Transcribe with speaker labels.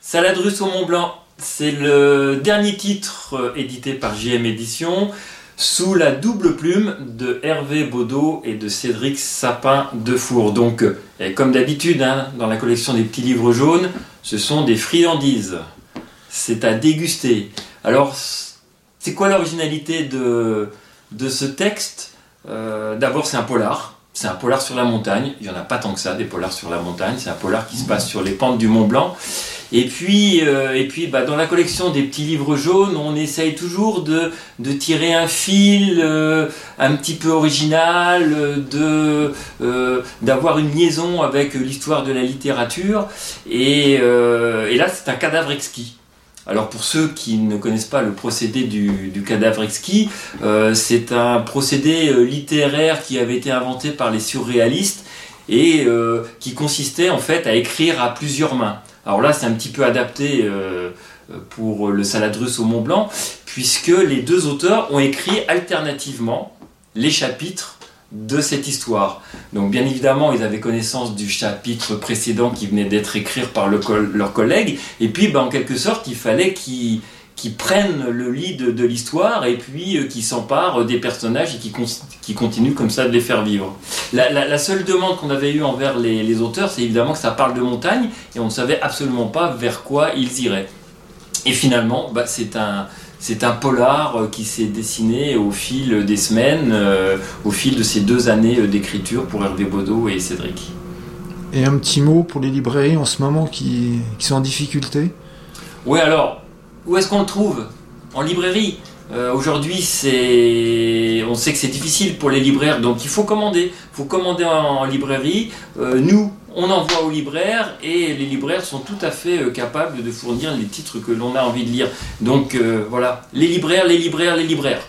Speaker 1: Salade russe au Mont Blanc, c'est le dernier titre euh, édité par JM Éditions sous la double plume de Hervé Baudot et de Cédric Sapin de Four. Donc, euh, comme d'habitude, hein, dans la collection des petits livres jaunes, ce sont des friandises. C'est à déguster. Alors, c'est quoi l'originalité de, de ce texte? Euh, D'abord, c'est un polar. C'est un polar sur la montagne. Il n'y en a pas tant que ça, des polars sur la montagne. C'est un polar qui se passe sur les pentes du Mont Blanc. Et puis, euh, et puis bah, dans la collection des petits livres jaunes, on essaye toujours de, de tirer un fil euh, un petit peu original, euh, d'avoir une liaison avec l'histoire de la littérature. Et là, c'est un cadavre exquis. Alors pour ceux qui ne connaissent pas le procédé du, cadavre exquis, c'est un procédé littéraire qui avait été inventé par les surréalistes et qui consistait en fait à écrire à plusieurs mains. Alors là, c'est un petit peu adapté euh, pour le salade russe au Mont Blanc, puisque les deux auteurs ont écrit alternativement les chapitres de cette histoire. Donc bien évidemment, ils avaient connaissance du chapitre précédent qui venait d'être écrit par leur collègue, et puis ben, en quelque sorte, il fallait qu'ils qui prennent le lead de, l'histoire et puis euh, s'emparent des personnages et qui, qui, continuent comme ça de les faire vivre. La, seule demande qu'on avait eue envers les, auteurs, c'est évidemment que ça parle de montagne et on ne savait absolument pas vers quoi ils iraient. Et finalement, bah, c'est un, c'est un polar euh, qui s'est dessiné au fil des semaines, euh, au fil de ces deux années d'écriture pour Hervé Baudot et Cédric.
Speaker 2: Et un petit mot pour les librairies en ce moment qui, qui sont en difficulté?
Speaker 1: Oui, alors, où est-ce qu'on le trouve? En librairie? Euh, aujourd'hui, on sait que c'est difficile pour les libraires, donc il faut commander. Il faut commander en, librairie. Euh, nous, on envoie aux libraires et les libraires sont tout à fait euh, capables de fournir les titres que l'on a envie de lire. Donc voilà, les libraires, les libraires, les libraires.